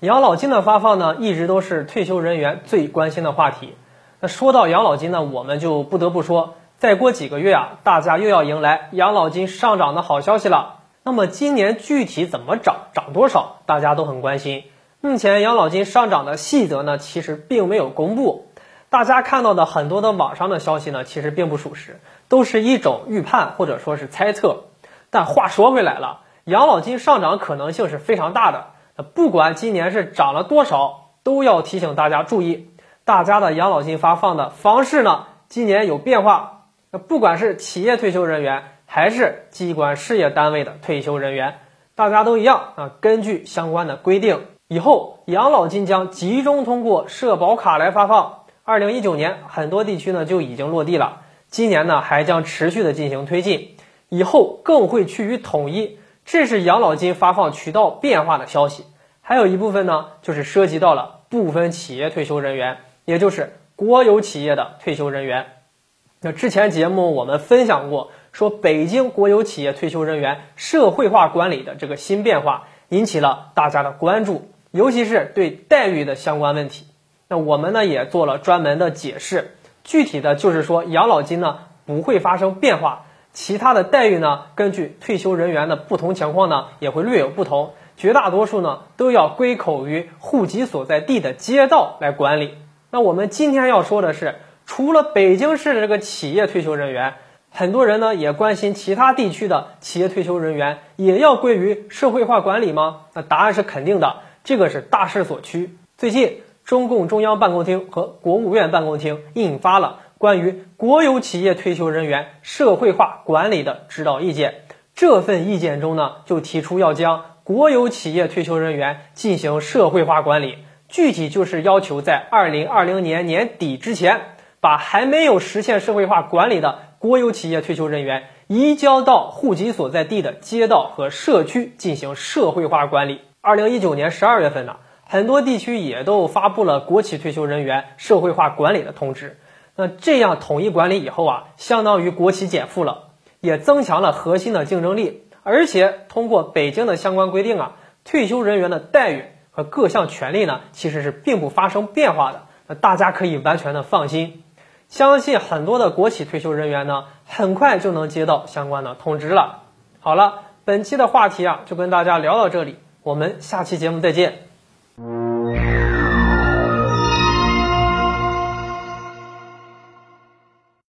养老金的发放呢，一直都是退休人员最关心的话题。那说到养老金呢，我们就不得不说，再过几个月啊，大家又要迎来养老金上涨的好消息了。那么今年具体怎么涨，涨多少，大家都很关心。目前养老金上涨的细则呢，其实并没有公布。大家看到的很多的网上的消息呢，其实并不属实，都是一种预判或者说是猜测。但话说回来了，养老金上涨可能性是非常大的。那不管今年是涨了多少，都要提醒大家注意，大家的养老金发放的方式呢，今年有变化。那不管是企业退休人员，还是机关事业单位的退休人员，大家都一样啊。根据相关的规定，以后养老金将集中通过社保卡来发放。二零一九年，很多地区呢就已经落地了，今年呢还将持续的进行推进，以后更会趋于统一。这是养老金发放渠道变化的消息。还有一部分呢，就是涉及到了部分企业退休人员，也就是国有企业的退休人员。那之前节目我们分享过，说北京国有企业退休人员社会化管理的这个新变化，引起了大家的关注，尤其是对待遇的相关问题。那我们呢也做了专门的解释，具体的就是说养老金呢不会发生变化，其他的待遇呢根据退休人员的不同情况呢也会略有不同，绝大多数呢都要归口于户籍所在地的街道来管理。那我们今天要说的是，除了北京市的这个企业退休人员，很多人呢也关心其他地区的企业退休人员也要归于社会化管理吗？那答案是肯定的，这个是大势所趋。最近。中共中央办公厅和国务院办公厅印发了关于国有企业退休人员社会化管理的指导意见。这份意见中呢，就提出要将国有企业退休人员进行社会化管理，具体就是要求在二零二零年年底之前，把还没有实现社会化管理的国有企业退休人员移交到户籍所在地的街道和社区进行社会化管理。二零一九年十二月份呢。很多地区也都发布了国企退休人员社会化管理的通知。那这样统一管理以后啊，相当于国企减负了，也增强了核心的竞争力。而且通过北京的相关规定啊，退休人员的待遇和各项权利呢，其实是并不发生变化的。那大家可以完全的放心。相信很多的国企退休人员呢，很快就能接到相关的通知了。好了，本期的话题啊，就跟大家聊到这里，我们下期节目再见。